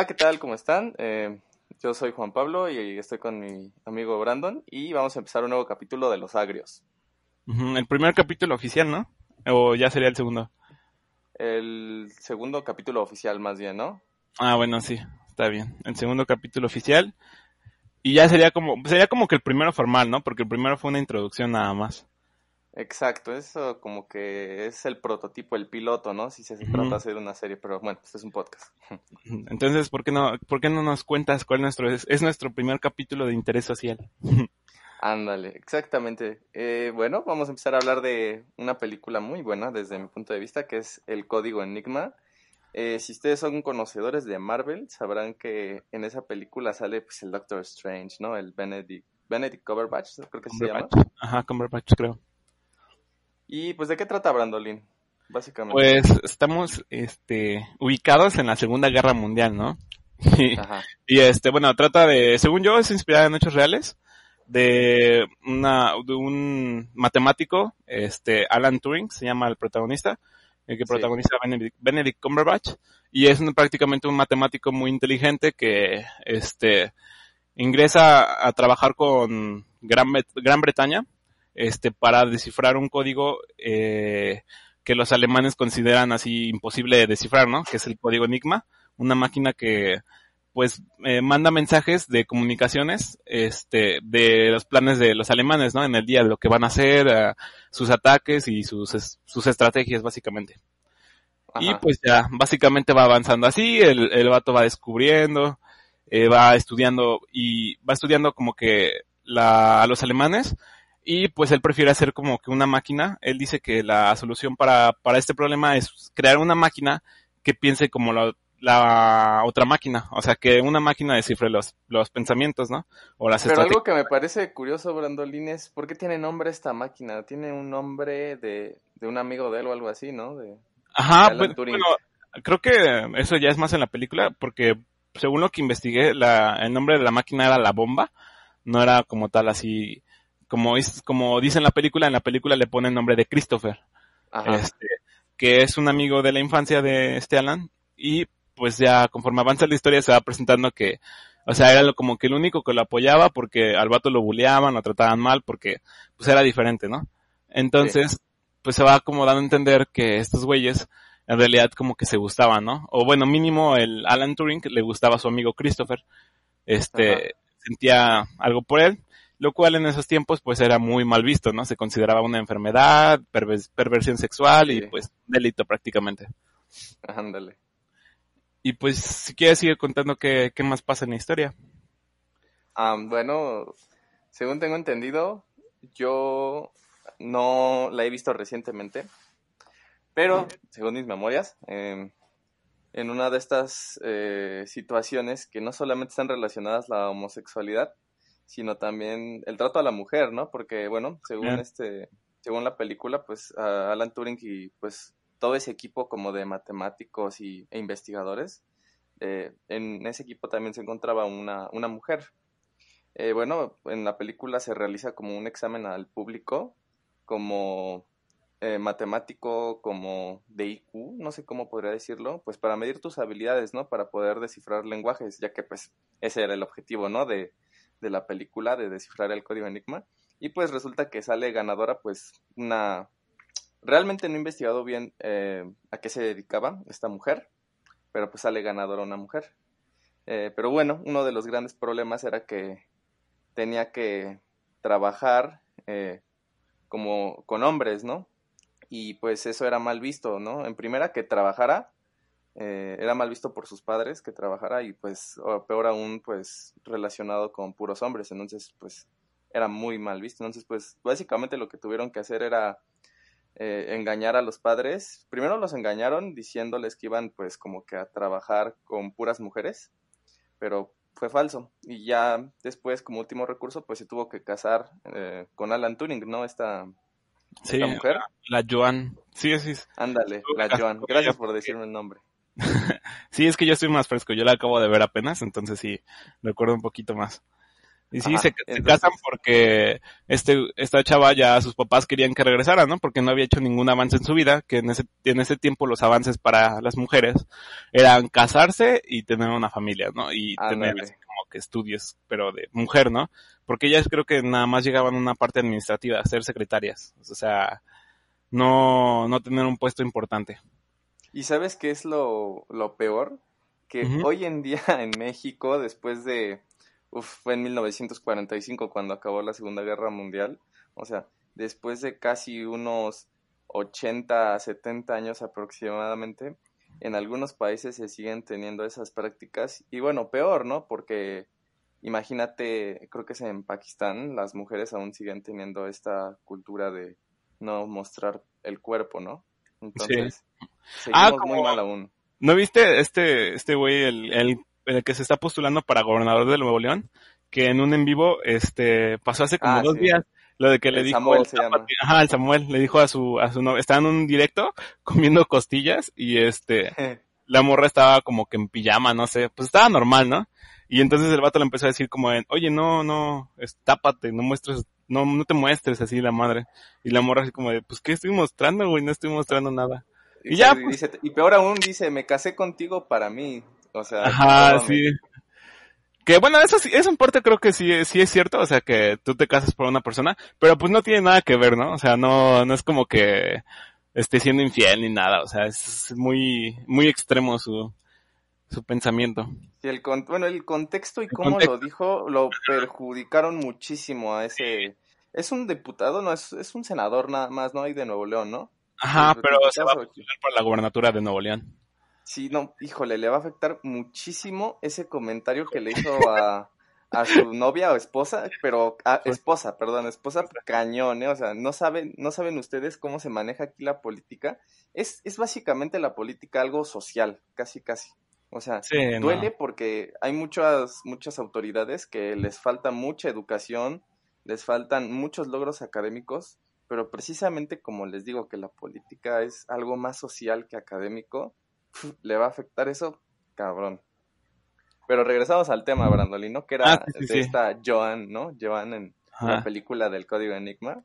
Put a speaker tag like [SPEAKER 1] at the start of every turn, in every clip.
[SPEAKER 1] Hola, ¿qué tal? ¿Cómo están? Eh, yo soy Juan Pablo y estoy con mi amigo Brandon y vamos a empezar un nuevo capítulo de Los Agrios.
[SPEAKER 2] El primer capítulo oficial, ¿no? O ya sería el segundo.
[SPEAKER 1] El segundo capítulo oficial más bien, ¿no?
[SPEAKER 2] Ah, bueno, sí, está bien. El segundo capítulo oficial. Y ya sería como, sería como que el primero formal, ¿no? Porque el primero fue una introducción nada más.
[SPEAKER 1] Exacto, eso como que es el prototipo, el piloto, ¿no? Si se trata de hacer una serie, pero bueno, este es un podcast.
[SPEAKER 2] Entonces, ¿por qué no, por qué no nos cuentas cuál nuestro es, es nuestro primer capítulo de interés social?
[SPEAKER 1] Ándale, exactamente. Eh, bueno, vamos a empezar a hablar de una película muy buena desde mi punto de vista, que es El Código Enigma. Eh, si ustedes son conocedores de Marvel, sabrán que en esa película sale pues, el Doctor Strange, ¿no? El Benedict, Benedict Cumberbatch, creo que se llama.
[SPEAKER 2] Ajá, Cumberbatch, creo.
[SPEAKER 1] Y pues, ¿de qué trata Brandolin? Básicamente.
[SPEAKER 2] Pues estamos, este, ubicados en la Segunda Guerra Mundial, ¿no? Y,
[SPEAKER 1] Ajá.
[SPEAKER 2] y, este, bueno, trata de, según yo, es inspirada en hechos reales de una, de un matemático, este, Alan Turing, se llama el protagonista, el que protagoniza Benedict, Benedict Cumberbatch, y es un- prácticamente un matemático muy inteligente que, este, ingresa a trabajar con Gran, Gran Bretaña, este, para descifrar un código, eh, que los alemanes consideran así imposible de descifrar, ¿no? Que es el código Enigma, una máquina que, pues, eh, manda mensajes de comunicaciones, este, de los planes de los alemanes, ¿no? En el día de lo que van a hacer, eh, sus ataques y sus, sus estrategias, básicamente. Y pues ya, básicamente va avanzando así, el, el vato va descubriendo, eh, va estudiando y va estudiando como que la, a los alemanes y pues él prefiere hacer como que una máquina, él dice que la solución para, para este problema es crear una máquina que piense como la, la otra máquina, o sea que una máquina descifre los, los pensamientos, ¿no? O las
[SPEAKER 1] Pero algo que me parece curioso, Brandolin, es ¿por qué tiene nombre esta máquina? Tiene un nombre de, de un amigo de él o algo así, ¿no? De,
[SPEAKER 2] Ajá, pues, bueno, creo que eso ya es más en la película, porque según lo que investigué, la, el nombre de la máquina era la bomba, no era como tal así, como es, como dice en la película, en la película le pone el nombre de Christopher,
[SPEAKER 1] Ajá.
[SPEAKER 2] este, que es un amigo de la infancia de este Alan, y pues ya conforme avanza la historia se va presentando que, o sea, era lo- como que el único que lo apoyaba porque al vato lo bulleaban, lo trataban mal, porque pues era diferente, ¿no? Entonces, pues se va como dando a entender que estos güeyes en realidad como que se gustaban, ¿no? O bueno, mínimo el Alan Turing le gustaba a su amigo Christopher, este,
[SPEAKER 1] Ajá.
[SPEAKER 2] sentía algo por él, lo cual en esos tiempos pues era muy mal visto, ¿no? Se consideraba una enfermedad, pervers- perversión sexual y pues delito prácticamente.
[SPEAKER 1] Ándale.
[SPEAKER 2] Y pues si quieres sigue contando qué, qué más pasa en la historia.
[SPEAKER 1] Bueno, según tengo entendido, yo no la he visto recientemente, pero según mis memorias, eh, en una de estas eh, situaciones que no solamente están relacionadas la homosexualidad, sino también el trato a la mujer, ¿no? Porque, bueno, según este, según la película, pues Alan Turing y pues todo ese equipo como de matemáticos y, e investigadores, eh, en ese equipo también se encontraba una, una mujer. Eh, bueno, en la película se realiza como un examen al público, como eh, matemático, como de IQ, no sé cómo podría decirlo, pues para medir tus habilidades, ¿no? Para poder descifrar lenguajes, ya que pues ese era el objetivo, ¿no? De, de la película, de descifrar el código Enigma. Y pues resulta que sale ganadora, pues una... Realmente no he investigado bien eh, a qué se dedicaba esta mujer, pero pues sale ganadora una mujer. Eh, pero bueno, uno de los grandes problemas era que tenía que trabajar eh, como con hombres, ¿no? Y pues eso era mal visto, ¿no? En primera que trabajara eh, era mal visto por sus padres que trabajara y pues o peor aún pues relacionado con puros hombres, entonces pues era muy mal visto, entonces pues básicamente lo que tuvieron que hacer era eh, engañar a los padres, primero los engañaron diciéndoles que iban pues como que a trabajar con puras mujeres, pero fue falso y ya después como último recurso pues se tuvo que casar eh, con Alan Turing, ¿no? Esta,
[SPEAKER 2] sí, mujer. La, Joan. Sí, sí.
[SPEAKER 1] Ándale, la Joan. Gracias por decirme el nombre.
[SPEAKER 2] sí, es que yo estoy más fresco, yo la acabo de ver apenas, entonces sí, recuerdo un poquito más. Y sí, se, casan porque este, esta chava ya sus papás querían que regresara, ¿no? Porque no había hecho ningún avance en su vida, que en ese, en ese tiempo los avances para las mujeres eran casarse y tener una familia, ¿no? Y tener como que estudios, pero de mujer, ¿no? Porque ellas creo que nada más llegaban a una parte administrativa, a ser secretarias. O sea, no, no tener un puesto importante.
[SPEAKER 1] ¿Y sabes qué es lo, lo peor? Que hoy en día en México, después de, uf, fue en 1945 cuando acabó la Segunda Guerra Mundial, o sea, después de casi unos 80, 70 años aproximadamente, en algunos países se siguen teniendo esas prácticas y bueno, peor, ¿no? Porque imagínate, creo que es en Pakistán, las mujeres aún siguen teniendo esta cultura de no mostrar el cuerpo, ¿no? Entonces, ah, muy mal aún.
[SPEAKER 2] ¿No viste este, este güey, el, el, el, que se está postulando para gobernador de Nuevo León? Que en un en vivo, este, pasó hace como ah, dos días, lo de que le dijo,
[SPEAKER 1] Samuel se llama.
[SPEAKER 2] ajá, el Samuel, le dijo a su, a su novia, estaba en un directo comiendo costillas y este, la morra estaba como que en pijama, no sé, pues estaba normal, ¿no? Y entonces el vato le empezó a decir como en, oye, no, no, tápate, no muestres no, no te muestres así la madre. Y la morra así como de, pues, ¿qué estoy mostrando, güey? No estoy mostrando nada. Y, ya,
[SPEAKER 1] pues y peor aún dice, me casé contigo para mí. O sea,
[SPEAKER 2] Ajá, sí. Que bueno, eso sí, eso en parte creo que sí, sí es cierto, o sea, que tú te casas por una persona, pero pues no tiene nada que ver, ¿no? O sea, no, no es como que esté siendo infiel ni nada, o sea, es muy, muy extremo su, su pensamiento.
[SPEAKER 1] Y el bueno, el contexto y cómo lo dijo lo perjudicaron muchísimo a ese... Es un diputado, no, es, es un senador nada más, ¿no? hay de Nuevo León, ¿no?
[SPEAKER 2] Ajá, pero se va a postular la gobernatura de Nuevo León.
[SPEAKER 1] Sí, no, híjole, le va a afectar muchísimo ese comentario que le hizo a, a su novia o esposa, pero a, esposa, perdón, esposa cañón, ¿eh? o sea, no saben, no saben ustedes cómo se maneja aquí la política. Es, es básicamente la política algo social, casi, casi. O sea, duele porque hay muchas, muchas autoridades que les falta mucha educación, les faltan muchos logros académicos, pero precisamente como les digo que la política es algo más social que académico, le va a afectar eso, cabrón. Pero regresamos al tema, Brandolino, que era ah, de esta Joan, ¿no? Joan en la película del Código Enigma.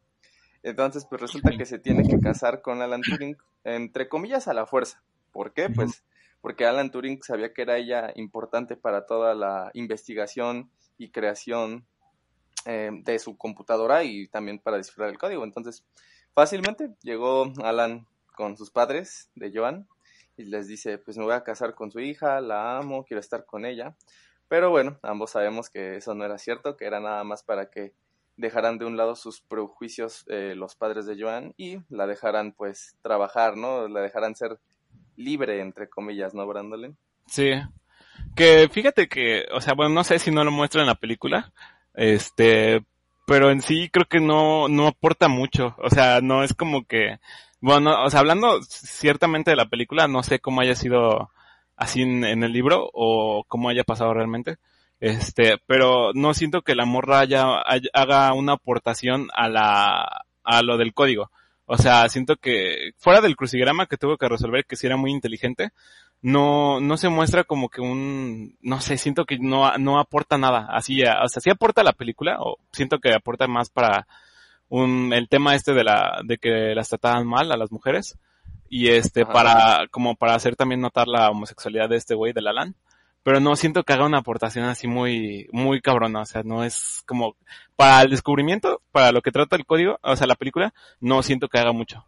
[SPEAKER 1] Entonces, pues resulta que se tiene que casar con Alan Turing, entre comillas, a la fuerza. ¿Por qué? Pues porque Alan Turing sabía que era ella importante para toda la investigación y creación eh, de su computadora y también para descifrar el código. Entonces, fácilmente llegó Alan con sus padres de Joan y les dice, pues me voy a casar con su hija, la amo, quiero estar con ella. Pero bueno, ambos sabemos que eso no era cierto, que era nada más para que dejaran de un lado sus prejuicios eh, los padres de Joan y la dejaran pues trabajar, ¿no? La dejaran ser libre, entre comillas, ¿no, Brandolin?
[SPEAKER 2] Sí. Que fíjate que, o sea, bueno, no sé si no lo muestra en la película, este, pero en sí creo que no, no aporta mucho. O sea, no es como que, bueno, o sea, hablando ciertamente de la película, no sé cómo haya sido así en, el libro o cómo haya pasado realmente. Este, pero no siento que la morra haya, haga una aportación a la, a lo del código. O sea, siento que fuera del crucigrama que tuvo que resolver, que si era muy inteligente, no, no se muestra como que un, no sé, siento que no, no aporta nada. Así, o sea, sí aporta la película, o siento que aporta más para un, el tema este de la, de que las trataban mal a las mujeres. Y este, para, como para hacer también notar la homosexualidad de este güey, de Alan pero no siento que haga una aportación así muy, muy cabrona, o sea, no es como, para el descubrimiento, para lo que trata el código, o sea, la película, no siento que haga mucho.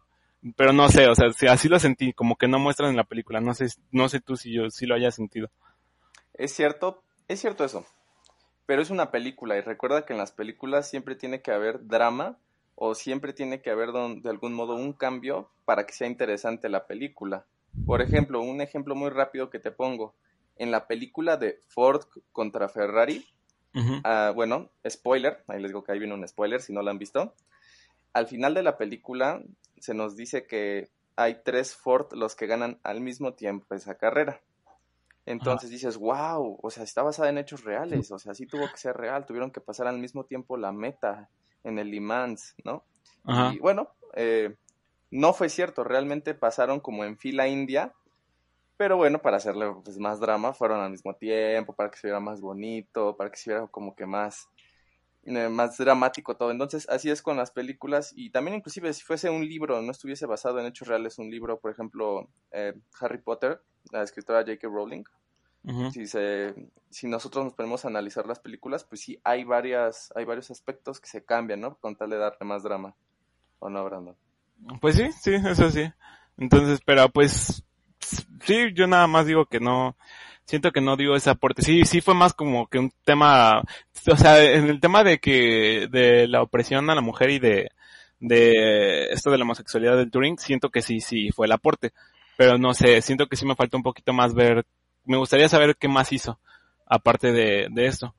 [SPEAKER 2] Pero no sé, o sea, si así lo sentí, como que no muestran en la película, no sé, no sé tú si yo, si lo haya sentido.
[SPEAKER 1] Es cierto, es cierto eso, pero es una película y recuerda que en las películas siempre tiene que haber drama o siempre tiene que haber de algún modo un cambio para que sea interesante la película. Por ejemplo, un ejemplo muy rápido que te pongo. En la película de Ford contra Ferrari, uh bueno, spoiler, ahí les digo que ahí viene un spoiler si no lo han visto. Al final de la película se nos dice que hay tres Ford los que ganan al mismo tiempo esa carrera. Entonces dices, wow, o sea, está basada en hechos reales, o sea, sí tuvo que ser real, tuvieron que pasar al mismo tiempo la meta en el Le Mans, ¿no? Y bueno, eh, no fue cierto, realmente pasaron como en fila india, pero bueno, para hacerle pues, más drama, fueron al mismo tiempo, para que se viera más bonito, para que se viera como que más, eh, más dramático todo. Entonces, así es con las películas y también inclusive si fuese un libro, no estuviese basado en hechos reales, un libro, por ejemplo, eh, Harry Potter, la escritora J.K. Rowling, si, se, si nosotros nos ponemos a analizar las películas, pues sí, hay, varias, hay varios aspectos que se cambian, ¿no? Con tal de darle más drama. ¿O no, Brandon?
[SPEAKER 2] Pues sí, sí, eso sí. Entonces, pero pues, sí, yo nada más digo que no, siento que no dio ese aporte. Sí, sí fue más como que un tema, o sea, en el tema de que, de la opresión a la mujer y de, de esto de la homosexualidad del Turing, siento que sí, sí fue el aporte. Pero no sé, siento que sí me falta un poquito más ver me gustaría saber qué más hizo, aparte de, de esto.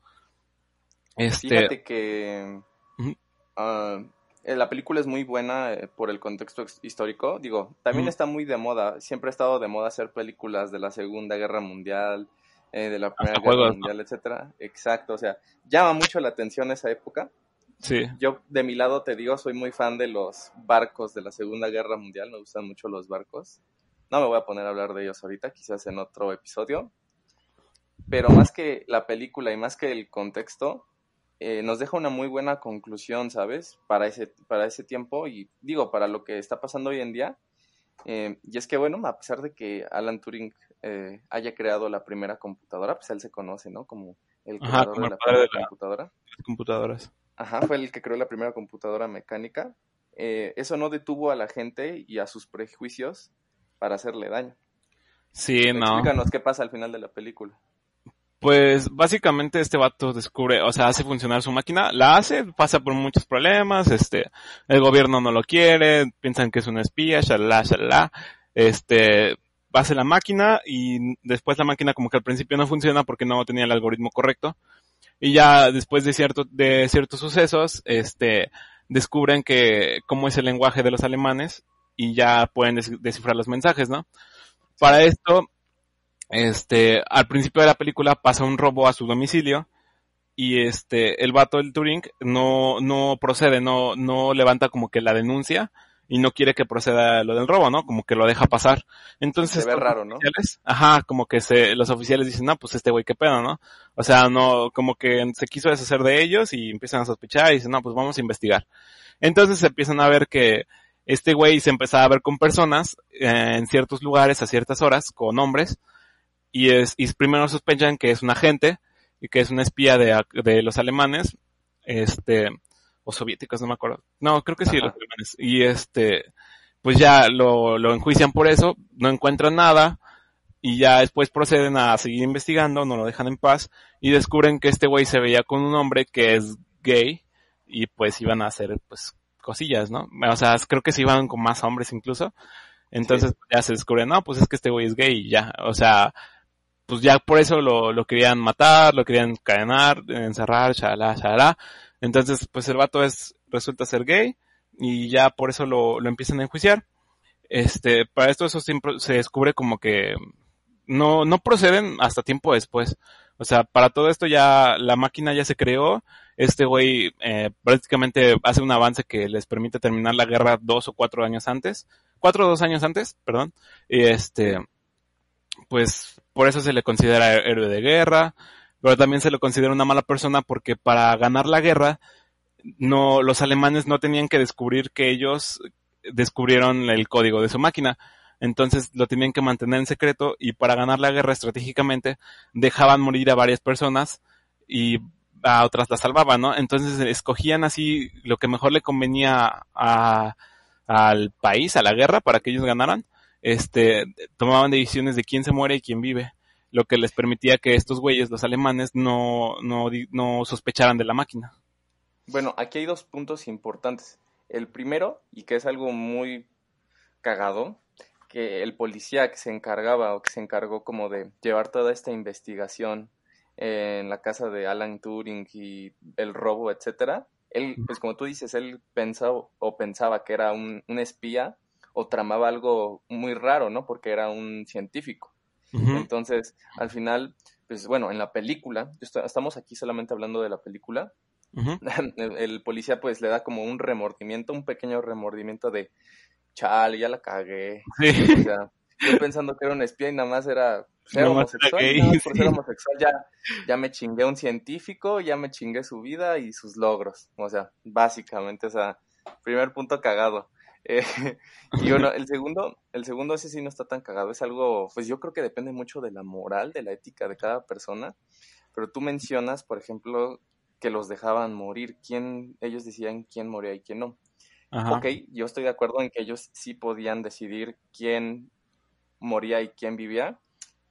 [SPEAKER 1] Este... Fíjate que eh, la película es muy buena eh, por el contexto histórico. Digo, también está muy de moda. Siempre ha estado de moda hacer películas de la Segunda Guerra Mundial, eh, de la Primera Guerra Mundial, etcétera. Exacto, o sea, llama mucho la atención esa época.
[SPEAKER 2] Sí.
[SPEAKER 1] Yo, de mi lado, te digo, soy muy fan de los barcos de la Segunda Guerra Mundial. Me gustan mucho los barcos. No me voy a poner a hablar de ellos ahorita, quizás en otro episodio. Pero más que la película y más que el contexto, eh, nos deja una muy buena conclusión, ¿sabes? Para ese, para ese tiempo y digo, para lo que está pasando hoy en día. Eh, y es que, bueno, a pesar de que Alan Turing eh, haya creado la primera computadora, pues él se conoce, ¿no? Como el creador de la primera computadora.
[SPEAKER 2] computadoras.
[SPEAKER 1] Ajá, fue el que creó la primera computadora mecánica. eso no detuvo a la gente y a sus prejuicios para hacerle daño.
[SPEAKER 2] Sí, no.
[SPEAKER 1] Explícanos qué pasa al final de la película.
[SPEAKER 2] Pues básicamente este vato descubre, o sea, hace funcionar su máquina, la hace, pasa por muchos problemas, este, el gobierno no lo quiere, piensan que es una espía, shalala, shalala, este, hace la máquina y después la máquina como que al principio no funciona porque no tenía el algoritmo correcto y ya después de cierto, de ciertos sucesos, este, descubren que cómo es el lenguaje de los alemanes y ya pueden descifrar los mensajes, ¿no? Para esto, este, al principio de la película pasa un robo a su domicilio y este, el vato del Turing no, no procede, no, no levanta como que la denuncia y no quiere que proceda lo del robo, ¿no? Como que lo deja pasar. Entonces,
[SPEAKER 1] se ve raro, ¿no?
[SPEAKER 2] Ajá, como que se, los oficiales dicen, no, pues este güey qué pedo, ¿no? O sea, no, como que se quiso deshacer de ellos y empiezan a sospechar y dicen, no, pues vamos a investigar. Entonces empiezan a ver que este güey se empezaba a ver con personas eh, en ciertos lugares a ciertas horas, con hombres, y es, y primero sospechan que es un agente y que es una espía de, de los alemanes, este, o soviéticos, no me acuerdo. No, creo que sí, los alemanes. Y este, pues ya lo, lo enjuician por eso, no encuentran nada, y ya después proceden a seguir investigando, no lo dejan en paz, y descubren que este güey se veía con un hombre que es gay, y pues iban a hacer, pues, cosillas, ¿no? O sea, creo que se iban con más hombres incluso. Entonces ya se descubre, no, pues es que este güey es gay y ya. O sea, pues ya por eso lo, lo querían matar, lo querían encadenar, encerrar, shalala, shalala. Entonces, pues el vato es, resulta ser gay y ya por eso lo, lo empiezan a enjuiciar. Este, para esto eso siempre se descubre como que no, no proceden hasta tiempo después. O sea, para todo esto ya la máquina ya se creó. Este güey eh, prácticamente hace un avance que les permite terminar la guerra dos o cuatro años antes. Cuatro o dos años antes, perdón. Y este, pues por eso se le considera héroe de guerra. Pero también se le considera una mala persona porque para ganar la guerra, no, los alemanes no tenían que descubrir que ellos descubrieron el código de su máquina entonces lo tenían que mantener en secreto y para ganar la guerra estratégicamente dejaban morir a varias personas y a otras las salvaban, ¿no? Entonces escogían así lo que mejor le convenía al país, a la guerra, para que ellos ganaran. Este, tomaban decisiones de quién se muere y quién vive, lo que les permitía que estos güeyes, los alemanes, no, no, no sospecharan de la máquina.
[SPEAKER 1] Bueno, aquí hay dos puntos importantes. El primero, y que es algo muy cagado, que el policía que se encargaba o que se encargó como de llevar toda esta investigación en la casa de Alan Turing y el robo, etcétera, él, pues como tú dices, él pensaba o pensaba que era un, espía o tramaba algo muy raro, ¿no? Porque era un científico. Entonces, al final, pues bueno, en la película, estamos aquí solamente hablando de la película, el, policía pues le da como un remordimiento, un pequeño remordimiento de, chale, ya la cagué. O sea, yo pensando que era un espía y nada más era, ser homosexual, por ser homosexual ya, ya me chingué un científico, ya me chingué su vida y sus logros. O sea, básicamente, o sea, primer punto cagado. Eh, y bueno, el segundo, el segundo ese sí no está tan cagado, es algo, pues yo creo que depende mucho de la moral, de la ética de cada persona, pero tú mencionas, por ejemplo, que los dejaban morir, quién, ellos decían quién moría y quién no. Ok, yo estoy de acuerdo en que ellos sí podían decidir quién moría y quién vivía,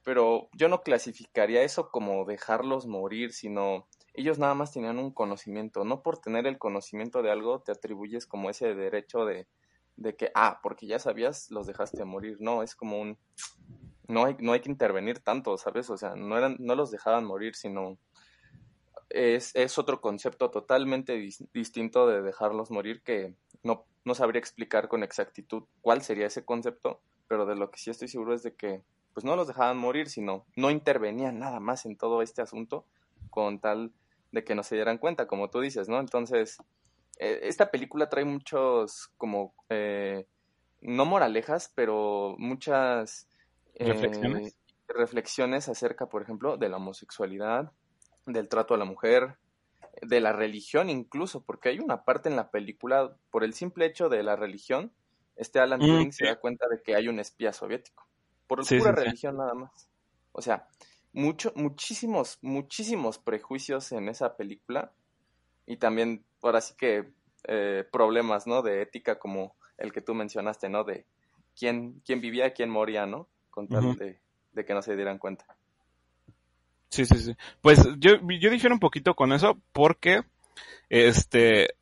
[SPEAKER 1] pero yo no clasificaría eso como dejarlos morir, sino ellos nada más tenían un conocimiento. No por tener el conocimiento de algo te atribuyes como ese derecho de, de que, ah, porque ya sabías, los dejaste morir. No, es como un... No hay, no hay que intervenir tanto, ¿sabes? O sea, no, eran, no los dejaban morir, sino es, es otro concepto totalmente distinto de dejarlos morir que no, no sabría explicar con exactitud cuál sería ese concepto, pero de lo que sí estoy seguro es de que pues no los dejaban morir, sino no intervenían nada más en todo este asunto con tal de que no se dieran cuenta, como tú dices, ¿no? Entonces, esta película trae muchos como, eh, no moralejas, pero muchas
[SPEAKER 2] eh, reflexiones.
[SPEAKER 1] reflexiones acerca, por ejemplo, de la homosexualidad, del trato a la mujer, de la religión incluso, porque hay una parte en la película, por el simple hecho de la religión, este Alan mm, Turing se da cuenta de que hay un espía soviético, por pura religión nada más. O sea, mucho, muchísimos, muchísimos prejuicios en esa película y también, ahora sí que eh, problemas, ¿no? De ética como el que tú mencionaste, ¿no? De quién, quién vivía, quién moría, ¿no? Con tal de, de que no se dieran cuenta.
[SPEAKER 2] Sí, sí, sí. Pues yo, yo difiero un poquito con eso porque, este,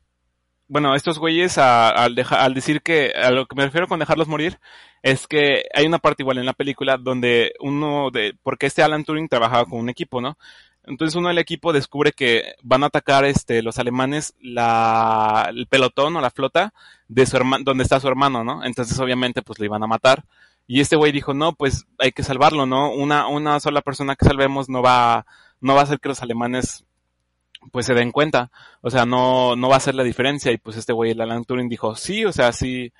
[SPEAKER 2] bueno, estos güeyes al, al decir que, a lo que me refiero con dejarlos morir, es que hay una parte igual en la película donde uno de, porque este Alan Turing trabajaba con un equipo, ¿no? Entonces uno del equipo descubre que van a atacar este los alemanes la el pelotón o la flota de su hermano donde está su hermano, ¿no? Entonces obviamente pues lo iban a matar. Y este güey dijo, no, pues hay que salvarlo, ¿no? Una, una sola persona que salvemos no va, no va a hacer que los alemanes pues se den cuenta. O sea, no, no va a hacer la diferencia. Y pues este güey, el Alan Turing, dijo, sí, o sea, sí,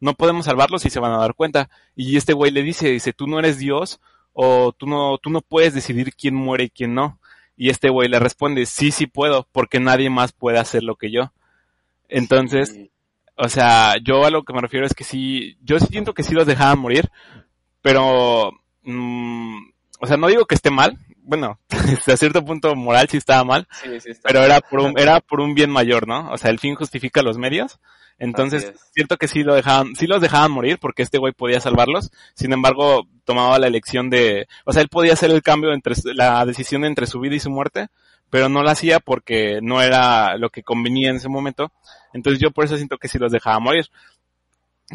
[SPEAKER 2] no podemos salvarlos y se van a dar cuenta. Y este güey le dice, dice, tú no eres Dios o tú no, tú no puedes decidir quién muere y quién no. Y este güey le responde, sí, sí puedo, porque nadie más puede hacer lo que yo. Entonces, o sea, yo a lo que me refiero es que sí, yo siento que sí los dejaban morir, pero, mm, o sea, no digo que esté mal, bueno, a cierto punto moral sí estaba mal, pero era por un, era por un bien mayor, ¿no? O sea, el fin justifica los medios. Entonces, siento que sí lo dejaban, sí los dejaban morir porque este güey podía salvarlos. Sin embargo, tomaba la elección de, o sea, él podía hacer el cambio entre la decisión entre su vida y su muerte, pero no la hacía porque no era lo que convenía en ese momento. Entonces yo por eso siento que sí los dejaba morir.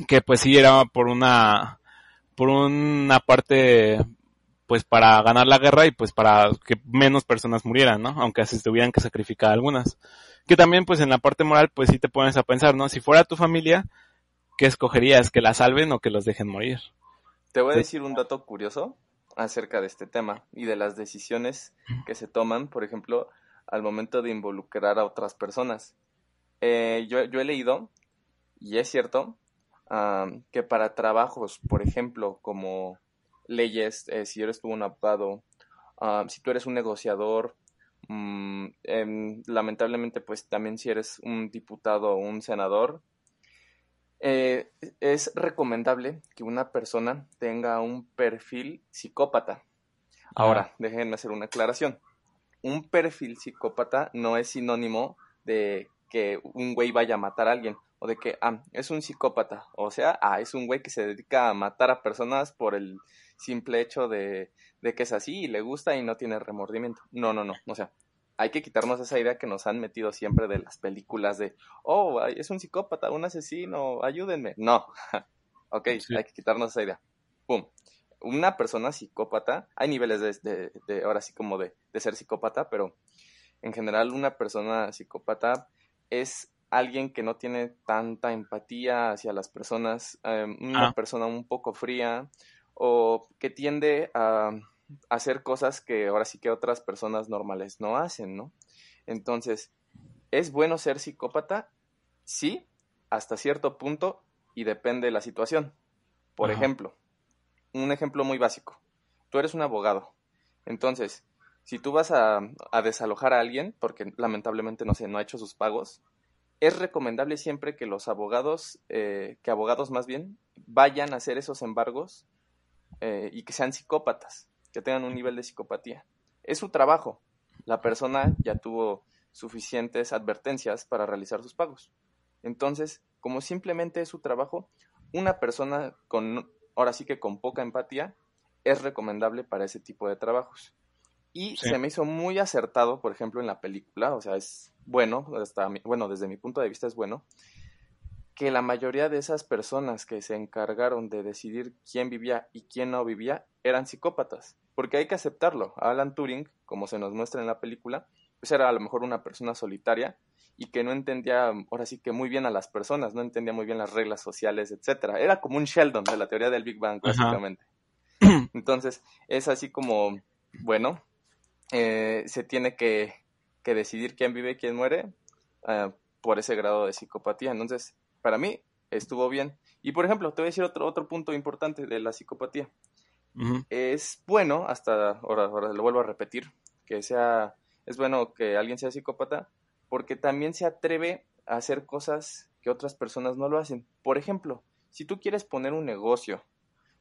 [SPEAKER 2] Que pues sí era por una, por una parte, pues para ganar la guerra y pues para que menos personas murieran, ¿no? Aunque se tuvieran que sacrificar algunas. Que también pues en la parte moral pues sí te pones a pensar, ¿no? Si fuera tu familia, ¿qué escogerías? ¿Que la salven o que los dejen morir?
[SPEAKER 1] Te voy a decir un dato curioso acerca de este tema y de las decisiones que se toman, por ejemplo, al momento de involucrar a otras personas. Eh, yo, he leído, y es cierto, que para trabajos, por ejemplo, como leyes, eh, si eres tú un abogado, si tú eres un negociador, mm, em, lamentablemente, pues también si eres un diputado o un senador, eh, es recomendable que una persona tenga un perfil psicópata. Ahora, déjenme hacer una aclaración. Un perfil psicópata no es sinónimo de que un güey vaya a matar a alguien o de que ah, es un psicópata, o sea, ah, es un güey que se dedica a matar a personas por el simple hecho de, de que es así y le gusta y no tiene remordimiento. No, no, no, o sea, hay que quitarnos esa idea que nos han metido siempre de las películas de, oh, es un psicópata, un asesino, ayúdenme. No, ok, hay que quitarnos esa idea. pum, una persona psicópata, hay niveles de, de, ahora sí como de, de, ser psicópata, pero en general una persona psicópata es alguien que no tiene tanta empatía hacia las personas, em, una ah. persona un poco fría o que tiende a hacer cosas que ahora sí que otras personas normales no hacen, ¿no? Entonces, ¿es bueno ser psicópata? Sí, hasta cierto punto y depende de la situación. Por ejemplo, un ejemplo muy básico. Tú eres un abogado. Entonces, si tú vas a, desalojar a alguien, porque lamentablemente no sé, no ha hecho sus pagos, es recomendable siempre que los abogados, eh, que abogados más bien, vayan a hacer esos embargos eh, y que sean psicópatas, que tengan un nivel de psicopatía. Es su trabajo. La persona ya tuvo suficientes advertencias para realizar sus pagos. Entonces, como simplemente es su trabajo, una persona con ahora sí que con poca empatía, es recomendable para ese tipo de trabajos. Y se me hizo muy acertado, por ejemplo, en la película, o sea, es bueno, hasta, bueno, desde mi punto de vista es bueno, que la mayoría de esas personas que se encargaron de decidir quién vivía y quién no vivía eran psicópatas. Porque hay que aceptarlo. Alan Turing, como se nos muestra en la película, pues era a lo mejor una persona solitaria y que no entendía, ahora sí que muy bien a las personas, no entendía muy bien las reglas sociales, etcétera. Era como un Sheldon de la teoría del Big Bang, básicamente. Entonces, es así como, bueno, eh, se tiene que, que, decidir quién vive y quién muere uh, por ese grado de psicopatía. Entonces, para mí, estuvo bien. Y, por ejemplo, te voy a decir otro, otro punto importante de la psicopatía. Es bueno, hasta ahora, ahora lo vuelvo a repetir, que sea, es bueno que alguien sea psicópata, porque también se atreve a hacer cosas que otras personas no lo hacen. Por ejemplo, si tú quieres poner un negocio,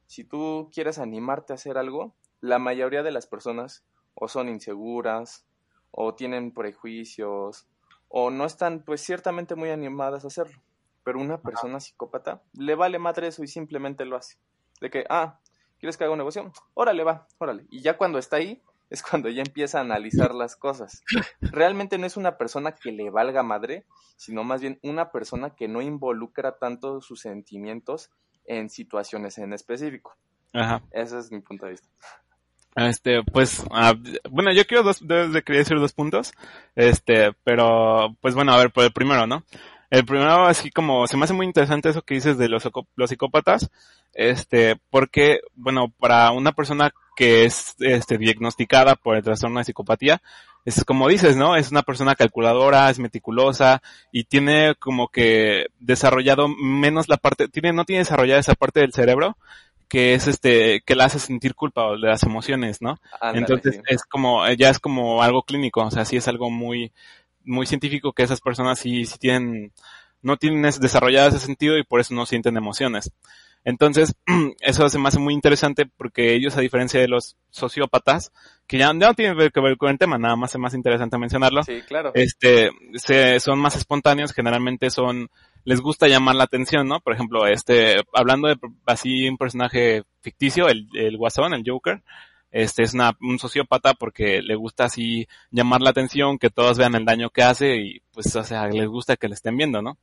[SPEAKER 1] si tú quieres animarte a hacer algo, la mayoría de las personas o son inseguras, o tienen prejuicios, o no están pues ciertamente muy animadas a hacerlo. Pero una persona psicópata le vale madre eso y simplemente lo hace. De que, ah, ¿quieres que haga un negocio? Órale, va, órale. Y ya cuando está ahí, es cuando ya empieza a analizar las cosas. Realmente no es una persona que le valga madre, sino más bien una persona que no involucra tanto sus sentimientos en situaciones en específico. Ajá. Ese es mi punto de vista.
[SPEAKER 2] Este, pues, ah, bueno, yo quiero dos, quería decir dos puntos, este, pero, pues bueno, a ver, por el primero, ¿no? El primero, así como, se me hace muy interesante eso que dices de los, los psicópatas, este, porque, bueno, para una persona que es este, diagnosticada por el trastorno de psicopatía, es como dices, ¿no? Es una persona calculadora, es meticulosa y tiene como que desarrollado menos la parte, tiene, no tiene desarrollada esa parte del cerebro que es este, que la hace sentir culpa de las emociones, ¿no? Entonces es como, ya es como algo clínico, o sea, sí es algo muy, muy científico que esas personas sí, sí tienen, no tienen desarrollado ese sentido y por eso no sienten emociones. Entonces, eso se me hace muy interesante porque ellos, a diferencia de los sociópatas, que ya, no tienen que ver con el tema, nada más es más interesante mencionarlo.
[SPEAKER 1] Sí, claro.
[SPEAKER 2] Este, se, son más espontáneos, generalmente son, les gusta llamar la atención, ¿no? Por ejemplo, este, hablando de así un personaje ficticio, el, el Guasón, el Joker, este es una, un sociópata porque le gusta así llamar la atención, que todos vean el daño que hace y pues, o sea, les gusta que le estén viendo, ¿no?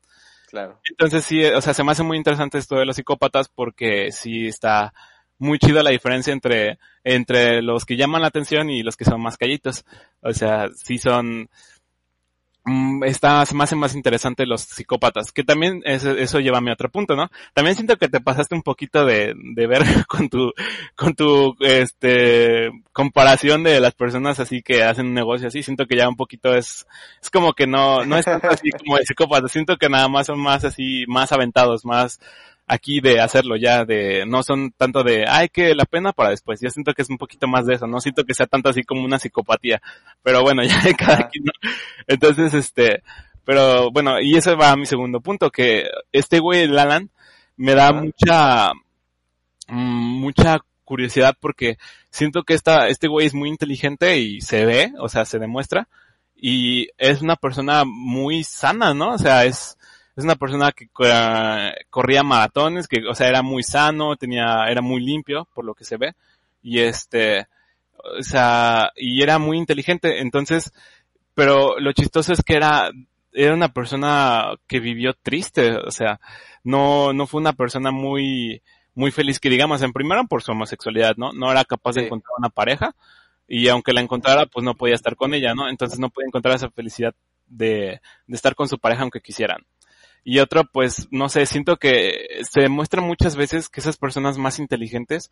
[SPEAKER 2] Entonces sí, o sea, se me hace muy interesante esto de los psicópatas porque sí está muy chida la diferencia entre, entre los que llaman la atención y los que son más callitos. O sea, sí son, está, se me hace más interesante los psicópatas, que también eso, eso lleva a mi otro punto, ¿no? También siento que te pasaste un poquito de, de ver con tu, con tu, este, comparación de las personas así que hacen un negocio así, siento que ya un poquito es, es como que no, no es tanto así como de psicópatas, siento que nada más son más así, más aventados, más, aquí de hacerlo ya, de, no son tanto de, ay, que la pena para después. Yo siento que es un poquito más de eso, no siento que sea tanto así como una psicopatía. Pero bueno, ya de cada quien, Entonces, este, pero bueno, y ese va a mi segundo punto, que este güey, el Alan, me da mucha, mm, mucha curiosidad porque siento que esta, este güey es muy inteligente y se ve, o sea, se demuestra, y es una persona muy sana, ¿no? O sea, es, es una persona que corría maratones, que, o sea, era muy sano, tenía, era muy limpio, por lo que se ve, y este, o sea, y era muy inteligente, entonces, pero lo chistoso es que era, era una persona que vivió triste, o sea, no, no fue una persona muy, muy feliz que digamos en primera por su homosexualidad, ¿no? No era capaz de encontrar una pareja y aunque la encontrara, pues no podía estar con ella, ¿no? Entonces no podía encontrar esa felicidad de, de estar con su pareja aunque quisieran. Y otro, pues, no sé, siento que se demuestra muchas veces que esas personas más inteligentes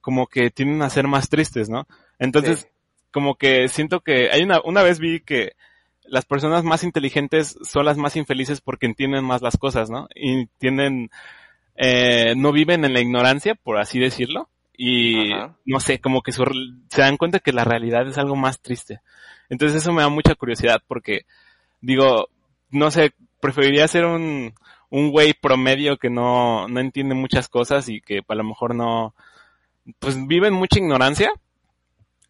[SPEAKER 2] como que tienden a ser más tristes, ¿no? Entonces, como que siento que hay una, una vez vi que las personas más inteligentes son las más infelices porque entienden más las cosas, ¿no? Y tienen, eh, no viven en la ignorancia, por así decirlo. Y no sé, como que se dan cuenta que la realidad es algo más triste. Entonces eso me da mucha curiosidad porque, digo, no sé, preferiría ser un, un güey promedio que no, no entiende muchas cosas y que a lo mejor no, pues vive en mucha ignorancia.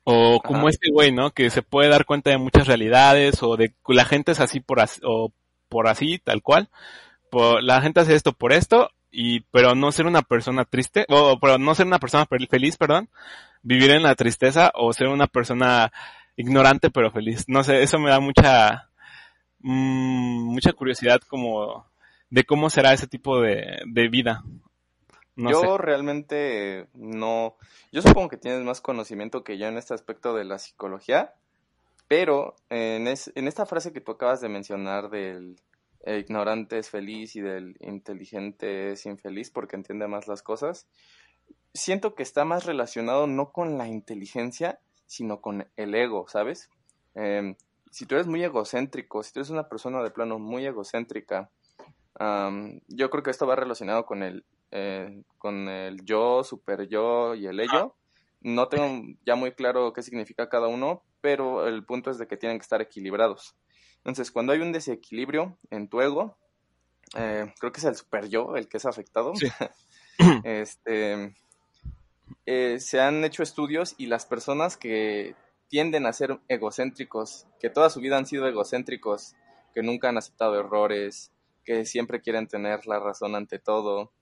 [SPEAKER 2] O como este güey, ¿no? Que se puede dar cuenta de muchas realidades o de que la gente es así por así, o por así, tal cual. Por, la gente hace esto por esto y, pero no ser una persona triste, o, pero no ser una persona feliz, perdón, vivir en la tristeza o ser una persona ignorante pero feliz. No sé, eso me da mucha, mmm, mucha curiosidad como de cómo será ese tipo de, de vida.
[SPEAKER 1] yo realmente no, yo supongo que tienes más conocimiento que yo en este aspecto de la psicología, pero en, en esta frase que tú acabas de mencionar del ignorante es feliz y del inteligente es infeliz porque entiende más las cosas, siento que está más relacionado no con la inteligencia, sino con el ego, ¿sabes? Eh, si tú eres muy egocéntrico, si tú eres una persona de plano muy egocéntrica, yo creo que esto va relacionado con el, eh, con el yo, super yo y el ello. No tengo ya muy claro qué significa cada uno, pero el punto es de que tienen que estar equilibrados. Entonces, cuando hay un desequilibrio en tu ego, eh, creo que es el super yo el que es afectado. este, eh, se han hecho estudios y las personas que tienden a ser egocéntricos, que toda su vida han sido egocéntricos, que nunca han aceptado errores, que siempre quieren tener la razón ante todo,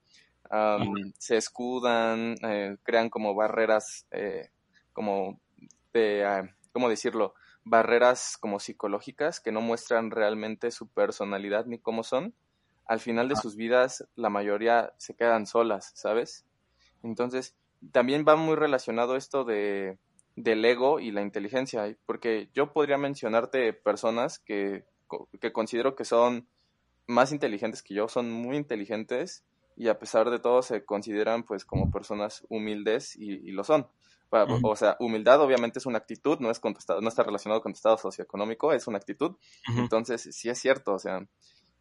[SPEAKER 1] se escudan, eh, crean como barreras, eh, como de, ah, ¿cómo decirlo? Barreras como psicológicas que no muestran realmente su personalidad ni cómo son. Al final de sus vidas, la mayoría se quedan solas, ¿sabes? Entonces, también va muy relacionado esto de del ego y la inteligencia, porque yo podría mencionarte personas que, que considero que son más inteligentes que yo, son muy inteligentes y a pesar de todo se consideran pues como personas humildes y, lo son. O sea, humildad obviamente es una actitud, no es contestado, no está relacionado con estado socioeconómico, es una actitud. Entonces, sí es cierto, o sea,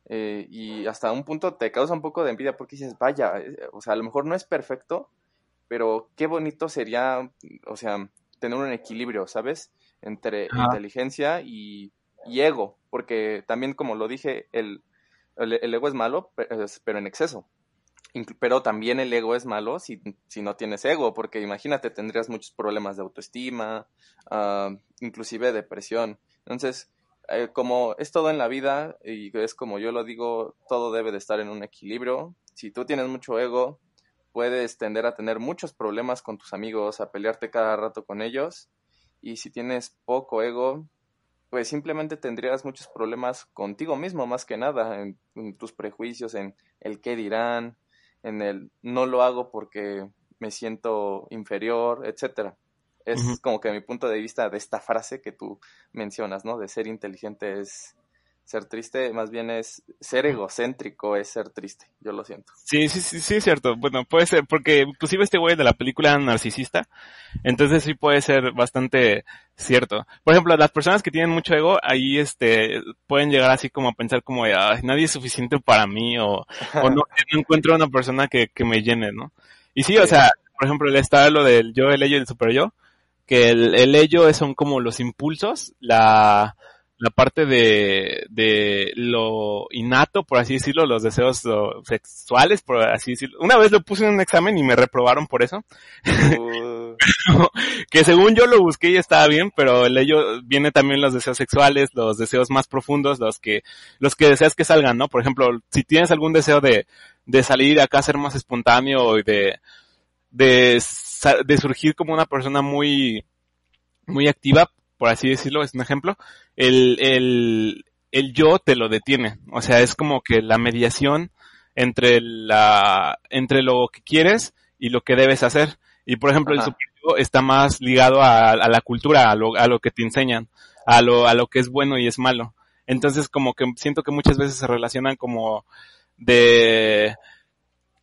[SPEAKER 1] eh, y hasta un punto te causa un poco de envidia porque dices, vaya, eh, o sea, a lo mejor no es perfecto, pero qué bonito sería, o sea, tener un equilibrio, ¿sabes? Entre inteligencia y, ego, porque también como lo dije, el, el, ego es malo, pero en exceso. Pero también el ego es malo si, si no tienes ego, porque imagínate, tendrías muchos problemas de autoestima, uh, inclusive depresión. Entonces, eh, como es todo en la vida, y es como yo lo digo, todo debe de estar en un equilibrio. Si tú tienes mucho ego, puedes tender a tener muchos problemas con tus amigos, a pelearte cada rato con ellos. Y si tienes poco ego, pues simplemente tendrías muchos problemas contigo mismo, más que nada, en, tus prejuicios, en el qué dirán, en el no lo hago porque me siento inferior, etcétera. Es como que mi punto de vista de esta frase que tú mencionas, ¿no? De ser inteligente es ser triste más bien es ser egocéntrico, es ser triste, yo lo siento.
[SPEAKER 2] Sí, sí, sí, sí, es cierto. Bueno, puede ser, porque inclusive este güey de la película narcisista, entonces sí puede ser bastante cierto. Por ejemplo, las personas que tienen mucho ego, ahí este, pueden llegar así como a pensar como, Ay, nadie es suficiente para mí, o, o no, encuentro una persona que, que me llene, ¿no? Y sí, o sea, por ejemplo, está lo del yo, el ello y el super yo, que el, el ello son como los impulsos, la, la parte de, de lo innato, por así decirlo, los deseos sexuales, por así decirlo. Una vez lo puse en un examen y me reprobaron por eso. Uh. que según yo lo busqué y estaba bien, pero el ello viene también los deseos sexuales, los deseos más profundos, los que, los que deseas que salgan, ¿no? Por ejemplo, si tienes algún deseo de, de salir acá a ser más espontáneo y de, de, de surgir como una persona muy, muy activa, por así decirlo, es un ejemplo, el, el, el yo te lo detiene. O sea, es como que la mediación entre la, entre lo que quieres y lo que debes hacer. Y por ejemplo, el superego está más ligado a, la cultura, a lo, a lo que te enseñan, a lo, a lo que es bueno y es malo. Entonces como que siento que muchas veces se relacionan como de,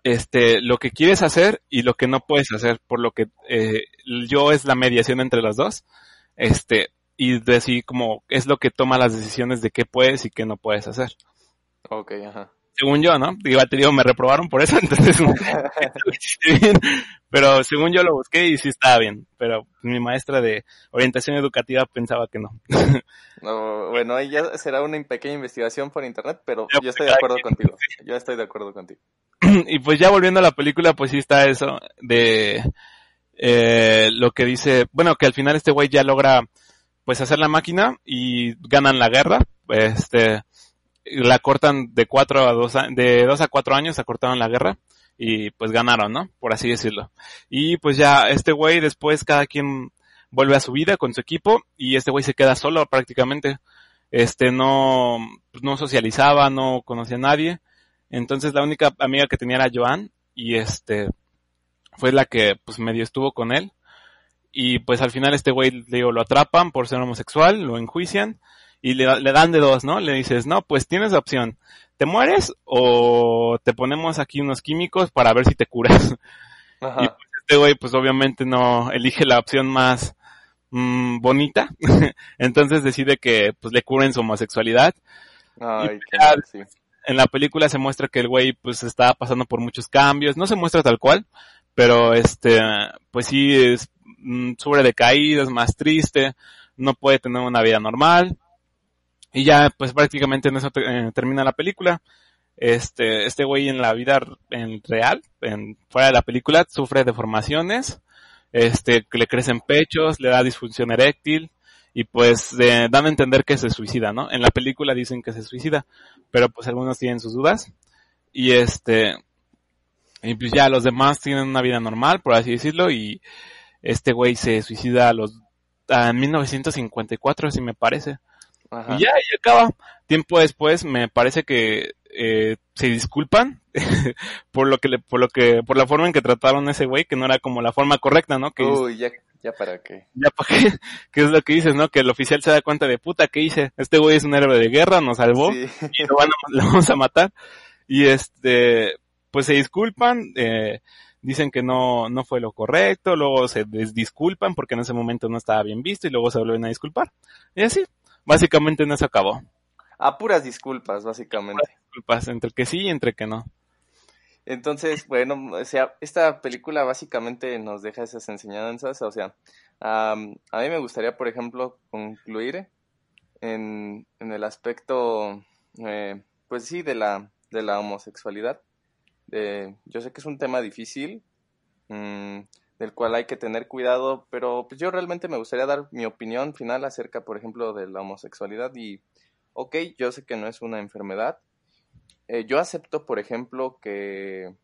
[SPEAKER 2] este, lo que quieres hacer y lo que no puedes hacer, por lo que eh, yo es la mediación entre los dos, este, y decir como es lo que toma las decisiones de qué puedes y qué no puedes hacer.
[SPEAKER 1] Ok, ajá.
[SPEAKER 2] Según yo, ¿no? Digo, te digo, me reprobaron por eso, entonces pero según yo lo busqué y sí estaba bien, pero mi maestra de orientación educativa pensaba que no.
[SPEAKER 1] no bueno, ahí ya será una pequeña investigación por internet, pero yo estoy de acuerdo contigo. Yo estoy de acuerdo contigo.
[SPEAKER 2] y pues ya volviendo a la película, pues sí está eso de eh, lo que dice, bueno, que al final este güey ya logra pues hacer la máquina y ganan la guerra, este, la cortan de cuatro a dos, de dos a cuatro años, acortaron la guerra y pues ganaron, ¿no? Por así decirlo. Y pues ya este güey después cada quien vuelve a su vida con su equipo y este güey se queda solo prácticamente. Este no, no socializaba, no conocía a nadie entonces la única amiga que tenía era Joan y este fue la que pues medio estuvo con él. Y pues al final este güey, le digo, lo atrapan por ser homosexual, lo enjuician y le, le dan de dos, ¿no? Le dices, no, pues tienes la opción, te mueres o te ponemos aquí unos químicos para ver si te curas. Y pues este güey pues obviamente no elige la opción más mm, bonita, entonces decide que pues le curen su homosexualidad.
[SPEAKER 1] Ay, qué
[SPEAKER 2] en la película se muestra que el güey pues está pasando por muchos cambios, no se muestra tal cual, pero este, pues sí es mm, sobre decaído, es más triste, no puede tener una vida normal, y ya pues prácticamente en eso eh, termina la película. Este, este güey en la vida real, en, fuera de la película, sufre deformaciones, este, le crecen pechos, le da disfunción eréctil, y pues dan a entender que se suicida, ¿no? En la película dicen que se suicida, pero pues algunos tienen sus dudas y este y pues ya los demás tienen una vida normal, por así decirlo, y este güey se suicida a los en 1954, si me parece. Y ya, y acaba. Tiempo después, me parece que eh, se disculpan por lo que le, por lo que, por la forma en que trataron a ese güey, que no era como la forma correcta, ¿no? Que
[SPEAKER 1] Uy, ya, ya para qué.
[SPEAKER 2] Ya para qué, que es lo que dices, ¿no? Que el oficial se da cuenta de puta, ¿qué hice? Este güey es un héroe de guerra, nos salvó, y lo, van a, lo vamos a matar. Y este, pues se disculpan, eh, dicen que no, no fue lo correcto, luego se disculpan porque en ese momento no estaba bien visto y luego se vuelven a disculpar. Y así, básicamente no se acabó.
[SPEAKER 1] A puras disculpas, básicamente.
[SPEAKER 2] disculpas, entre que sí y entre que no.
[SPEAKER 1] Entonces, bueno, o sea, esta película básicamente nos deja esas enseñanzas, o sea, a mí me gustaría, por ejemplo, concluir en, en el aspecto, eh, pues sí, de la, de la homosexualidad. Yo sé que es un tema difícil, mm, del cual hay que tener cuidado, pero pues yo realmente me gustaría dar mi opinión final acerca, por ejemplo, de la homosexualidad y, ok, yo sé que no es una enfermedad, eh, yo acepto, por ejemplo, que,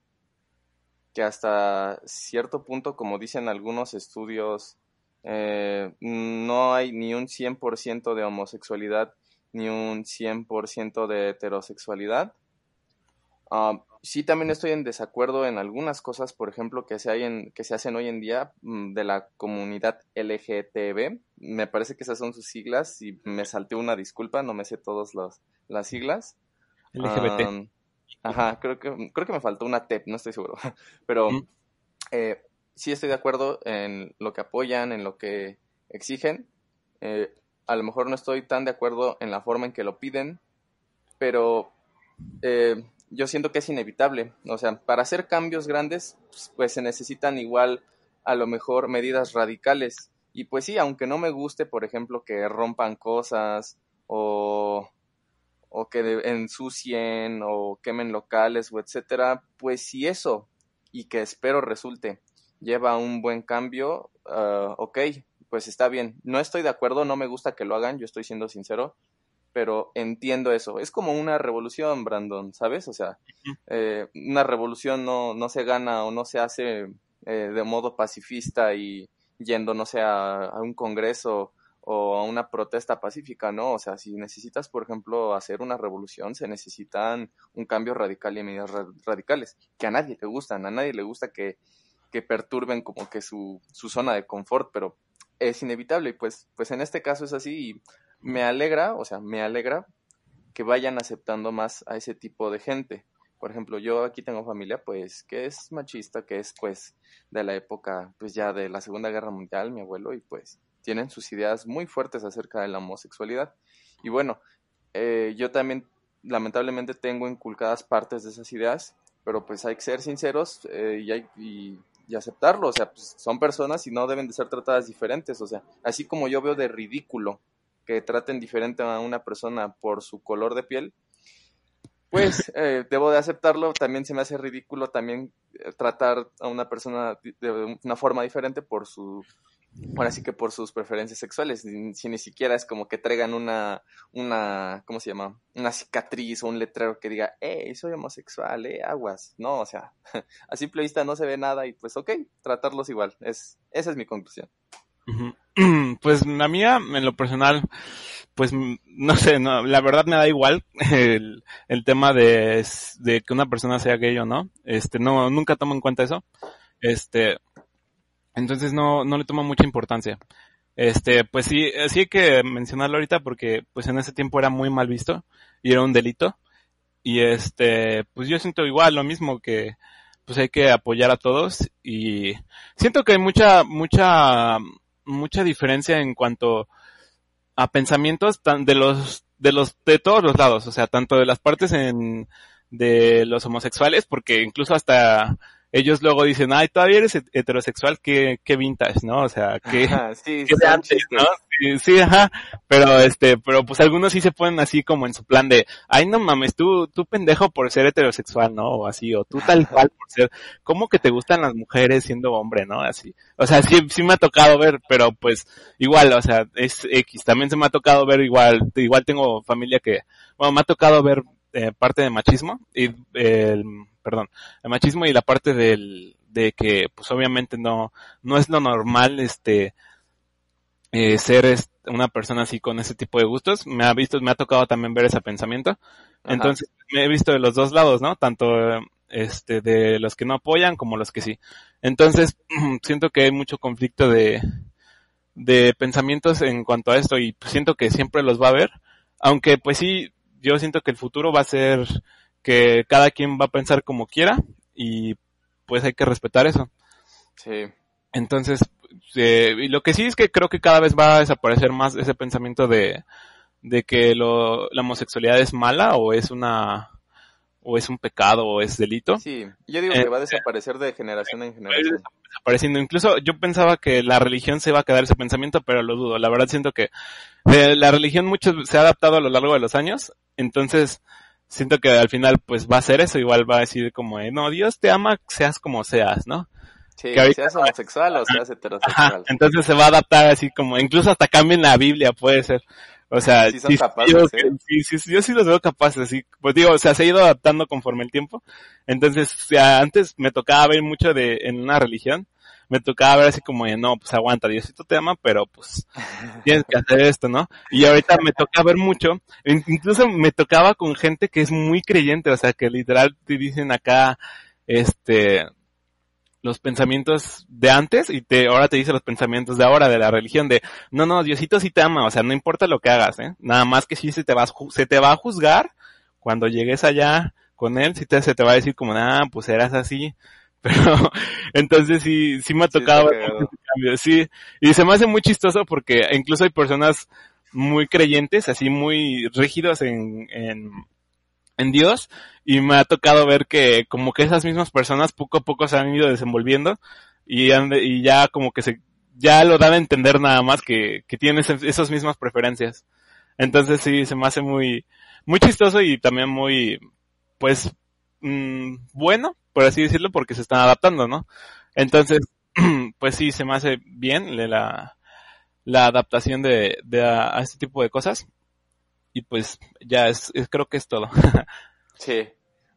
[SPEAKER 1] que hasta cierto punto, como dicen algunos estudios, eh, no hay ni un 100% de homosexualidad ni un 100% de heterosexualidad. Ah, sí, también estoy en desacuerdo en algunas cosas, por ejemplo, que se, hay en, que se hacen hoy en día mm, de la comunidad LGTB. Me parece que esas son sus siglas y me salté una disculpa, no me sé todas las siglas.
[SPEAKER 2] LGBT.
[SPEAKER 1] ajá, creo que, creo que me faltó una TEP, no estoy seguro. Pero eh, sí estoy de acuerdo en lo que apoyan, en lo que exigen. Eh, a lo mejor no estoy tan de acuerdo en la forma en que lo piden, pero eh, yo siento que es inevitable. O sea, para hacer cambios grandes, pues, pues, se necesitan igual a lo mejor medidas radicales. Y pues sí, aunque no me guste, por ejemplo, que rompan cosas o o que ensucien o quemen locales o etcétera, pues si eso y que espero resulte lleva un buen cambio, uh, ok, pues está bien. No estoy de acuerdo, no me gusta que lo hagan, yo estoy siendo sincero, pero entiendo eso. Es como una revolución, Brandon, ¿sabes? O sea, eh, una revolución no, no se gana o no se hace eh, de modo pacifista y yendo, no sé, a, un congreso o a una protesta pacífica, ¿no? O sea, si necesitas, por ejemplo, hacer una revolución, se necesitan un cambio radical y medidas radicales, que a nadie le gustan, a nadie le gusta que, que perturben como que su, su zona de confort, pero es inevitable y pues, pues en este caso es así y me alegra, o sea, me alegra que vayan aceptando más a ese tipo de gente. Por ejemplo, yo aquí tengo familia, pues, que es machista, que es, pues, de la época, pues, ya de la Segunda Guerra Mundial, mi abuelo, y pues, tienen sus ideas muy fuertes acerca de la homosexualidad. Y bueno, eh, yo también, lamentablemente, tengo inculcadas partes de esas ideas, pero pues hay que ser sinceros eh, y, hay, y, aceptarlo. O sea, pues, son personas y no deben de ser tratadas diferentes. O sea, así como yo veo de ridículo que traten diferente a una persona por su color de piel, pues eh, debo de aceptarlo. También se me hace ridículo también eh, tratar a una persona de una forma diferente por su, bueno, así que por sus preferencias sexuales. Si, ni siquiera es como que traigan una, una, ¿cómo se llama? Una cicatriz o un letrero que diga, hey, soy homosexual, eh, aguas. No, o sea, a simple vista no se ve nada y pues ok, tratarlos igual. Es, esa es mi conclusión.
[SPEAKER 2] Pues la mía, en lo personal, pues no sé, no, la verdad me da igual el, tema de, de, que una persona sea gay o no. Este, no, nunca tomo en cuenta eso. Este, entonces no, no le tomo mucha importancia. Este, pues sí, sí hay que mencionarlo ahorita porque pues en ese tiempo era muy mal visto y era un delito. Y este, pues yo siento igual lo mismo que pues hay que apoyar a todos y siento que hay mucha, mucha mucha diferencia en cuanto a pensamientos de los de los de todos los lados, o sea, tanto de las partes en de los homosexuales, porque incluso hasta ellos luego dicen, ay, todavía eres heterosexual, qué, qué vintage, ¿no? O sea, qué,
[SPEAKER 1] sí,
[SPEAKER 2] qué de antes, ¿no? Sí, ajá, pero este, pero pues algunos sí se ponen así como en su plan de, ay, no mames, tú, tú pendejo por ser heterosexual, ¿no? O así, o tú tal cual por ser, ¿cómo que te gustan las mujeres siendo hombre, no? Así, o sea, sí, sí me ha tocado ver, pero pues igual, o sea, es X, también se me ha tocado ver igual, igual tengo familia que, bueno, me ha tocado ver eh, parte de machismo y el perdón, el machismo y la parte del, de que, pues obviamente no, no es lo normal, este, eh, ser una persona así con ese tipo de gustos. Me ha visto, me ha tocado también ver ese pensamiento. Entonces, me he visto de los dos lados, ¿no? Tanto, este, de los que no apoyan como los que sí. Entonces, siento que hay mucho conflicto de, de pensamientos en cuanto a esto y siento que siempre los va a haber. Aunque, pues sí, yo siento que el futuro va a ser que cada quien va a pensar como quiera y pues hay que respetar eso.
[SPEAKER 1] Sí.
[SPEAKER 2] Entonces, eh, y lo que sí es que creo que cada vez va a desaparecer más ese pensamiento de, de que lo, la homosexualidad es mala o es una o es un pecado o es delito.
[SPEAKER 1] Sí, yo digo que va a desaparecer de generación en generación.
[SPEAKER 2] Desapareciendo. Incluso yo pensaba que la religión se iba a quedar ese pensamiento, pero lo dudo. La verdad siento que eh, la religión mucho se ha adaptado a lo largo de los años. Entonces, siento que al final pues va a ser eso, igual va a decir como, eh, no, Dios te ama, seas como seas, ¿no?
[SPEAKER 1] Sí, que seas homosexual o seas heterosexual.
[SPEAKER 2] entonces se va a adaptar así como, incluso hasta cambien la Biblia, puede ser. O sea,
[SPEAKER 1] sí, son capaces, ¿eh?
[SPEAKER 2] sí, sí, yo sí los veo capaces, sí. Pues digo, o sea, se ha ido adaptando conforme el tiempo. Entonces, o sea, antes me tocaba ver mucho de, en una religión, me tocaba ver así como de, no, pues aguanta, Diosito te ama, pero pues tienes que hacer esto, ¿no? Y ahorita me toca ver mucho, incluso me tocaba con gente que es muy creyente, o sea, que literal te dicen acá, este, los pensamientos de antes y te, ahora te dice los pensamientos de ahora, de la religión, de, no, no, Diosito sí te ama, o sea, no importa lo que hagas, ¿eh? Nada más que sí se te va, se te va a juzgar cuando llegues allá con él, si te, se te va a decir como, ah, pues eras así, pero entonces sí, sí me ha tocado cambio, sí, y se me hace muy chistoso porque incluso hay personas muy creyentes, así muy rígidos en, en, en Dios, y me ha tocado ver que como que esas mismas personas poco a poco se han ido desenvolviendo y, y ya como que se, ya lo dan a entender nada más que, que tienen esas mismas preferencias. Entonces sí, se me hace muy, muy chistoso y también muy, pues, mmm, bueno, por así decirlo, porque se están adaptando, ¿no? Entonces, pues sí, se me hace bien la, la adaptación de, de a, este tipo de cosas. Y pues ya es, creo que es todo.
[SPEAKER 1] sí,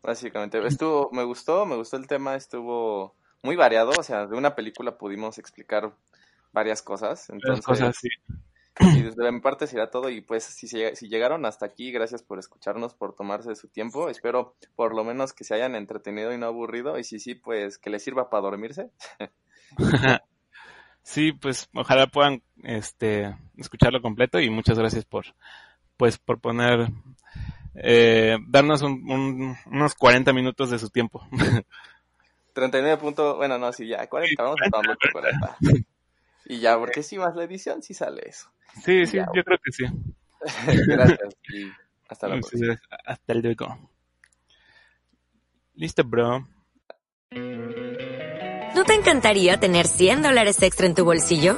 [SPEAKER 1] básicamente. Estuvo, me gustó, me gustó el tema, estuvo muy variado, o sea, de una película pudimos explicar varias cosas. Entonces,
[SPEAKER 2] cosas, sí.
[SPEAKER 1] Y desde mi parte será todo y pues si, si llegaron hasta aquí, gracias por escucharnos, por tomarse su tiempo. Espero por lo menos que se hayan entretenido y no aburrido y si sí, pues que les sirva para dormirse.
[SPEAKER 2] sí, pues ojalá puedan este escucharlo completo y muchas gracias por pues por poner eh, darnos unos 40 minutos de su tiempo.
[SPEAKER 1] 39 puntos, bueno, no, sí, ya, 40, vamos a tomarlo 40. Y ya, porque si más la edición, sí sale eso.
[SPEAKER 2] Sí, sí, yo creo que sí.
[SPEAKER 1] Gracias y hasta la próxima.
[SPEAKER 2] Hasta luego. Listo, bro.
[SPEAKER 3] ¿No te encantaría tener 100 dólares extra en tu bolsillo?